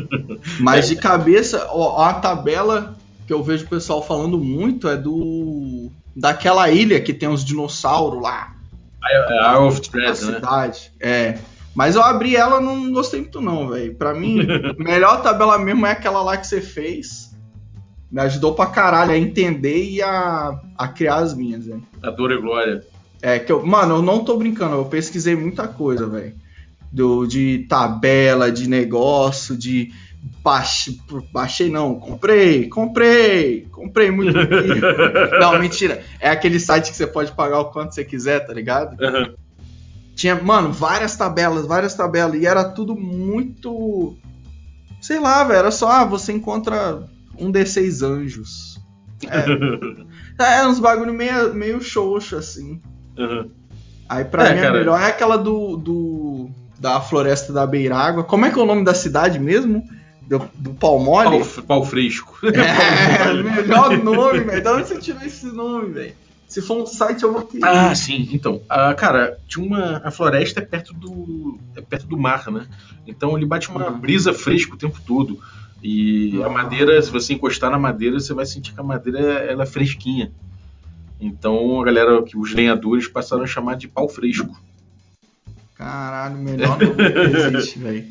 Mas de cabeça, ó, a tabela que eu vejo o pessoal falando muito é do. daquela ilha que tem os dinossauros lá. É Isle of A Threads, né? cidade. É. Mas eu abri ela não gostei muito não, velho. Pra mim, a melhor tabela mesmo é aquela lá que você fez. Me ajudou pra caralho a entender e a, a criar as minhas, velho. A dor e glória. É que eu, mano, eu não tô brincando, eu pesquisei muita coisa, velho. Do de tabela, de negócio, de baixei, baixei não, comprei, comprei, comprei muito. não, mentira. É aquele site que você pode pagar o quanto você quiser, tá ligado? Aham. Tinha, mano, várias tabelas, várias tabelas. E era tudo muito. Sei lá, velho. Era só, ah, você encontra um D6 anjos. É, é uns bagulho meio, meio xoxo, assim. Aham. Aí pra É, mim a cara. melhor é aquela do, do. da Floresta da Beirágua. Como é que é o nome da cidade mesmo? Do, do Palmole? Pau, pau fresco. É, melhor nome, velho. Da onde você tirou esse nome, velho? Se for um site, eu vou querer. Ah, sim. Então, ah, cara, tinha uma. A floresta é perto do. é perto do mar, né? Então ele bate uma Uhum. brisa fresca o tempo todo. E a Ah. madeira, se você encostar na madeira, você vai sentir que a madeira ela é fresquinha. Então a galera, que os lenhadores passaram a chamar de pau fresco. Caralho, melhor nome que existe, velho.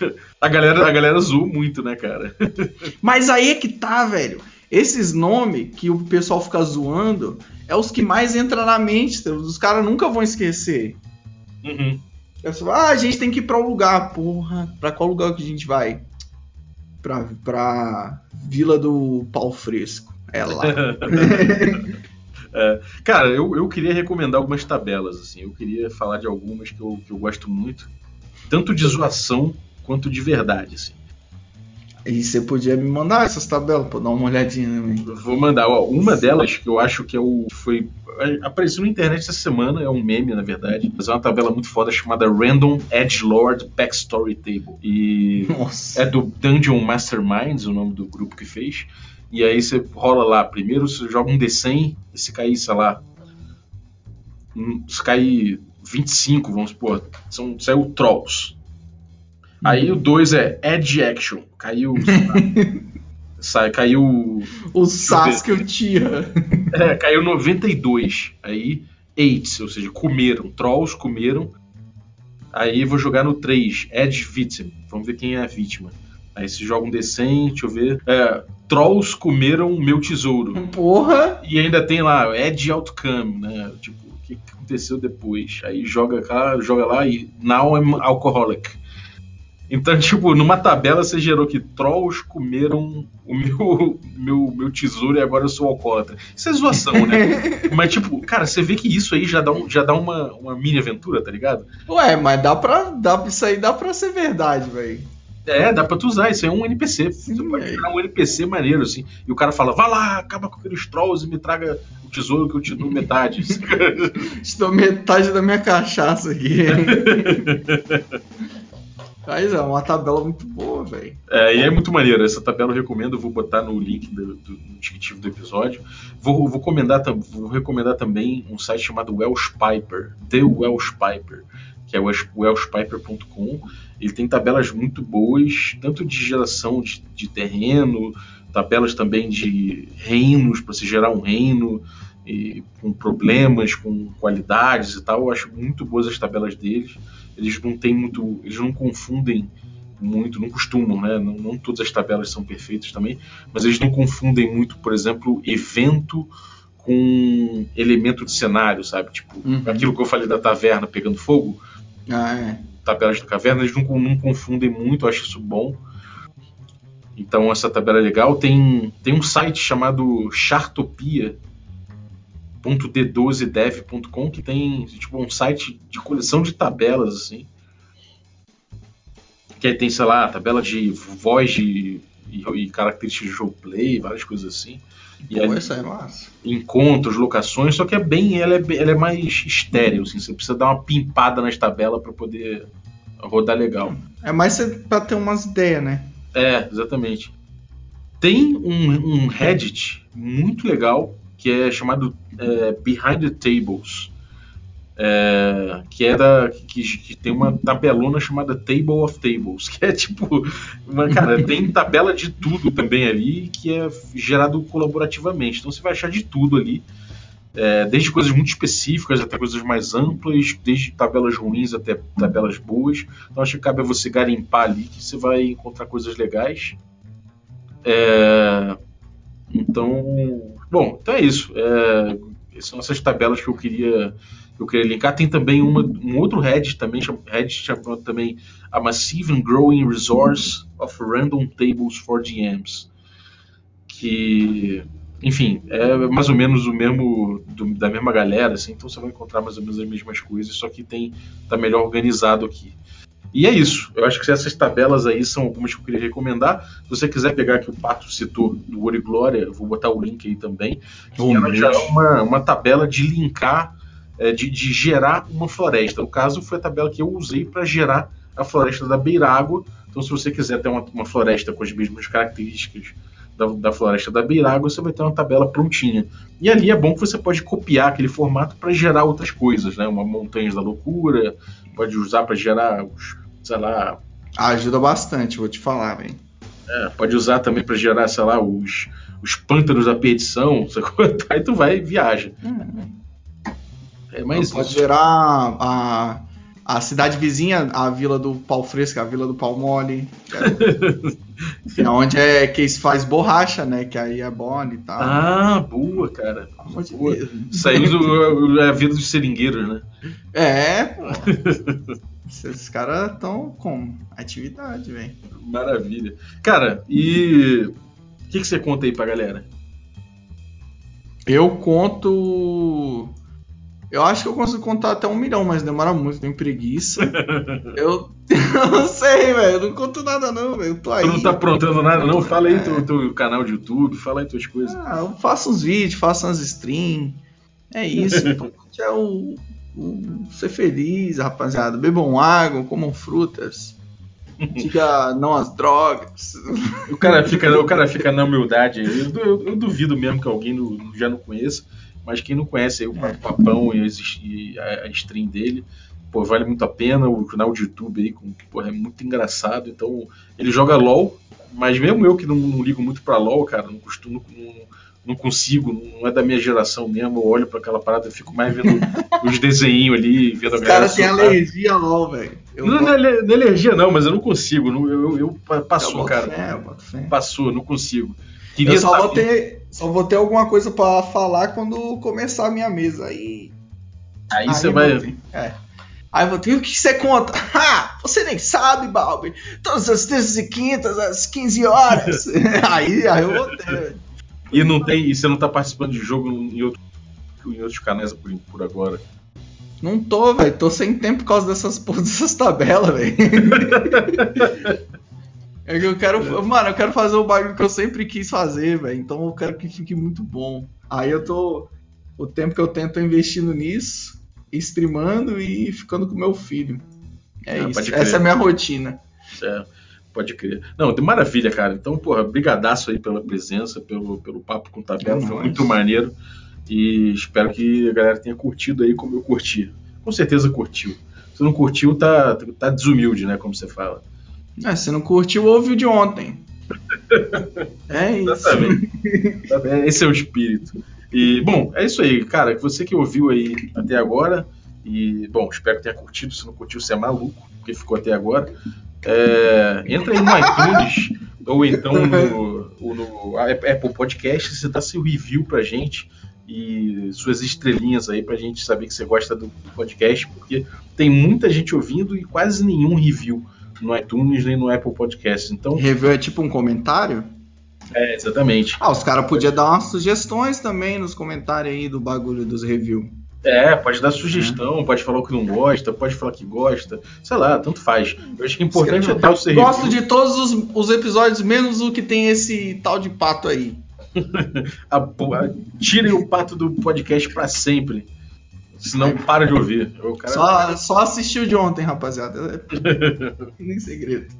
A galera, a galera zoou muito, né, cara? Mas aí é que tá, velho. Esses nomes que o pessoal fica zoando é os que mais entram na mente. Os caras nunca vão esquecer. Uhum. Falo, ah, a gente tem que ir pra um lugar. Porra, pra qual lugar que a gente vai? Pra, pra Vila do Pau Fresco. É lá. Cara, eu, eu queria recomendar algumas tabelas, assim. Eu queria falar de algumas que eu, que eu gosto muito. Tanto de zoação quanto de verdade, assim. E você podia me mandar essas tabelas pra eu dar uma olhadinha. Eu Vou mandar, ó, uma delas que eu acho que é o. Foi. Apareceu na internet essa semana, é um meme, na verdade. Mas é uma tabela muito foda chamada Random Edge Lord Backstory Table. E Nossa. é do Dungeon Masterminds, o nome do grupo que fez. E aí você rola lá, primeiro você joga um D100, e se cair, sei lá. um- Se cair 25, vamos supor, são, saiu Trolls. Aí o 2 é Edge Action. Caiu. sai, caiu. O Sasuke o Tira. É, caiu 92. Aí, AIDS, ou seja, comeram. Trolls comeram. Aí vou jogar no 3, Edge Victim. Vamos ver quem é a vítima. Aí se joga um D100, deixa eu ver. É, Trolls comeram meu tesouro. Porra. E ainda tem lá, Edge Outcome, né? Tipo, o que que aconteceu depois? Aí joga cá, joga lá e Now I'm Alcoholic. Então, tipo, numa tabela você gerou que trolls comeram o meu, meu, meu tesouro e agora eu sou alcoólatra. Isso é zoação, né? Mas, tipo, cara, você vê que isso aí já dá, um, já dá uma, uma mini aventura, tá ligado? Ué, mas dá pra. Dá, isso aí dá pra ser verdade, velho. É, dá pra tu usar, isso aí é um NPC. Você Sim, pode é. criar um NPC maneiro, assim. E o cara fala, vai lá, acaba com aqueles trolls e me traga o tesouro que eu te dou metade. Estou metade da minha cachaça aqui. Mas é uma tabela muito boa, velho. É, e é muito maneiro. Essa tabela eu recomendo, eu vou botar no link do, do, no descritivo do episódio. Vou, vou, vou recomendar também um site chamado Welsh Piper, The Welsh Piper, que é welsh- welshpiper.com. Ele tem tabelas muito boas, tanto de geração de, de terreno, tabelas também de reinos, para se gerar um reino, e com problemas, com qualidades e tal. Eu acho muito boas as tabelas deles. Eles não têm muito. Eles não confundem muito, não costumam, né? Não, não todas as tabelas são perfeitas também, mas eles não confundem muito, por exemplo, evento com elemento de cenário, sabe? Tipo, Uhum. aquilo que eu falei da taverna pegando fogo, Ah, é. tabelas da caverna, eles não, não confundem muito, eu acho isso bom. Então essa tabela é legal. Tem, tem um site chamado chartopia.d12dev.com que tem tipo um site de coleção de tabelas assim. Que aí tem, sei lá, tabela de voz de, e, e características de roleplay, várias coisas assim. E Pô, aí- isso aí é massa. encontros, locações, só que é bem, ela é, ela é mais estéreo, assim, você precisa dar uma pimpada nas tabelas para poder rodar legal. É mais pra ter umas ideias, né? É, exatamente. Tem um, um Reddit muito legal que é chamado é, Behind the Tables. É, que da. Que, que tem uma tabelona chamada Table of Tables. Que é tipo. Uma, cara, tem tabela de tudo também ali que é gerado colaborativamente. Então você vai achar de tudo ali. É, desde coisas muito específicas até coisas mais amplas, desde tabelas ruins até tabelas boas. Então acho que cabe a você garimpar ali que você vai encontrar coisas legais. É, então, bom, então é isso. É, são essas tabelas que eu queria eu queria linkar. Tem também uma, um outro Reddit também, Reddit chamado também a Massive and Growing Resource of Random Tables for GMs, que enfim, é mais ou menos o mesmo do, da mesma galera, assim, então você vai encontrar mais ou menos as mesmas coisas, só que tem tá melhor organizado aqui. E é isso. Eu acho que essas tabelas aí são algumas que eu queria recomendar. Se você quiser pegar aqui o Pato citou do Ouro e Glória, eu vou botar o link aí também. Que ela já é uma, uma tabela de linkar, é, de, de gerar uma floresta. No caso, foi a tabela que eu usei para gerar a floresta da Beirágua. Então, se você quiser ter uma, uma floresta com as mesmas características da, da floresta da Beirágua, você vai ter uma tabela prontinha. E ali é bom que você pode copiar aquele formato para gerar outras coisas, né? Uma montanha da loucura, pode usar para gerar sei lá. Ajuda bastante, vou te falar, velho. É, pode usar também para gerar, sei lá, os, os pântanos da perdição, aí tu vai e viaja. É, mas pode gerar a, a cidade vizinha, a vila do pau fresco, a vila do pau mole. É, onde é que se faz borracha, né? Que aí é bom e tal. Ah, boa, cara. Boa. Saiu do, a vida dos seringueiros, né? É, pô. Esses caras estão com atividade, velho. Maravilha. Cara, e o que, que você conta aí pra galera? Eu conto eu acho que eu consigo contar até um milhão, mas demora muito, tenho preguiça. eu não sei, velho. Eu não conto nada, não, velho. Eu tô aí. Tu não tá aprontando nada, não? Fala aí teu, teu canal de YouTube, fala aí tuas coisas. Ah, eu faço uns vídeos, faço umas streams. É isso. é o, o, ser feliz, rapaziada. Bebam água, comam frutas. Diga não às drogas. O cara fica, o cara fica na humildade. Eu, eu, eu duvido mesmo que alguém no, já não conheça. Mas quem não conhece aí o. Papão e a, stream dele, pô, vale muito a pena. O canal de YouTube aí, com, pô, é muito engraçado. Então, ele joga LOL, mas mesmo eu que não, não ligo muito pra LOL, cara, não costumo. Não, não consigo, não é da minha geração mesmo. Eu olho para aquela parada e fico mais vendo os desenhinhos ali, vendo Os caras têm alergia LOL, velho. Não, não, é, não é alergia, não, mas eu não consigo. Não, eu, eu, eu passou, eu cara. Fé, passou, não consigo. Queria eu só vou ter, só vou ter alguma coisa para falar quando começar a minha mesa. Aí. Aí, aí você vai. É. Aí eu ter o que você conta? Ah, você nem sabe, Balbi. Todas as terças e quintas, às 15 horas. aí, aí eu vou ter. E não tem. E você não tá participando de jogo em, outro, em outros canais por, por agora? Não tô, velho. Tô sem tempo por causa dessas, dessas tabelas, velho. É que eu quero. Mano, eu quero fazer o bagulho que eu sempre quis fazer, velho. Então eu quero que fique muito bom. Aí eu tô. O tempo que eu tento investindo nisso, streamando e ficando com meu filho. É ah, isso. Essa é a minha rotina. É, pode crer. Não, de maravilha, cara. Então, porra, brigadaço aí pela presença, pelo, pelo papo com o Tabela. É Foi muito maneiro. E espero que a galera tenha curtido aí como eu curti. Com certeza curtiu. Se não curtiu, tá, tá desumilde, né? Como você fala. É, se não curtiu, ouve o de ontem. é isso. Exatamente. Esse é o espírito. E, bom, é isso aí, cara. Você que ouviu aí até agora. E, bom, espero que tenha curtido. Se não curtiu, você é maluco, porque ficou até agora. É, entra aí no iTunes ou então no, no Apple Podcast. Você dá seu review pra gente e suas estrelinhas aí pra gente saber que você gosta do, podcast, porque tem muita gente ouvindo e quase nenhum review no iTunes nem no Apple Podcast. Então, review é tipo um comentário? É, exatamente. Ah, os caras podiam dar umas sugestões também nos comentários aí do bagulho dos reviews. É, pode dar sugestão, é. pode falar o que não gosta, pode falar que gosta, sei lá, tanto faz. Eu acho que é importante é dar o seu Gosto review. de todos os, os, episódios, menos o que tem esse tal de pato aí. a, a, tirem o pato do podcast para sempre. Senão para de ouvir. Só, só assistiu de ontem, rapaziada. Nem segredo.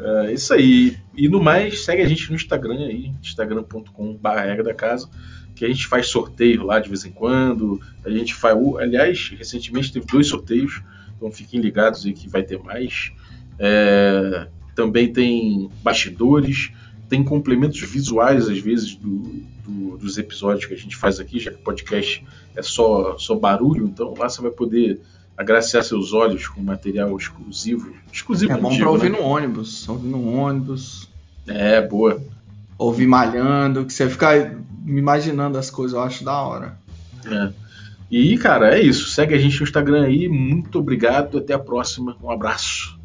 É isso aí. E no mais, segue a gente no Instagram aí, instagram.com.br regra da casa, que a gente faz sorteio lá de vez em quando. A gente faz. Aliás, recentemente teve dois sorteios, então fiquem ligados aí que vai ter mais. É, também tem bastidores tem complementos visuais, às vezes, do, do, dos episódios que a gente faz aqui, já que o podcast é só, só barulho, então lá você vai poder agraciar seus olhos com material exclusivo. Exclusivo É bom digo, pra ouvir né? no ônibus. Ouvir no ônibus, É, boa. ouvir malhando, que você fica imaginando as coisas, eu acho da hora. É. E, cara, é isso. Segue a gente no Instagram aí. Muito obrigado. Até a próxima. Um abraço.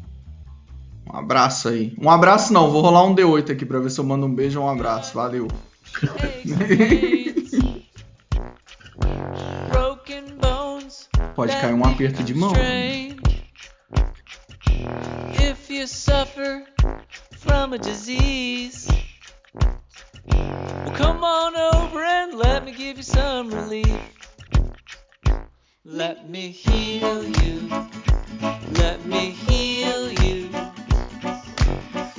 Um abraço aí. Um abraço não, vou rolar um D8 aqui pra ver se eu mando um beijo ou um abraço. Valeu. Pode cair um aperto de mão. If you suffer from a disease, well, come on over and let me give you some relief. Let me heal you. Let me heal you.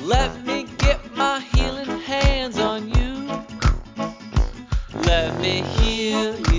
Let me get my healing hands on you. Let me heal you.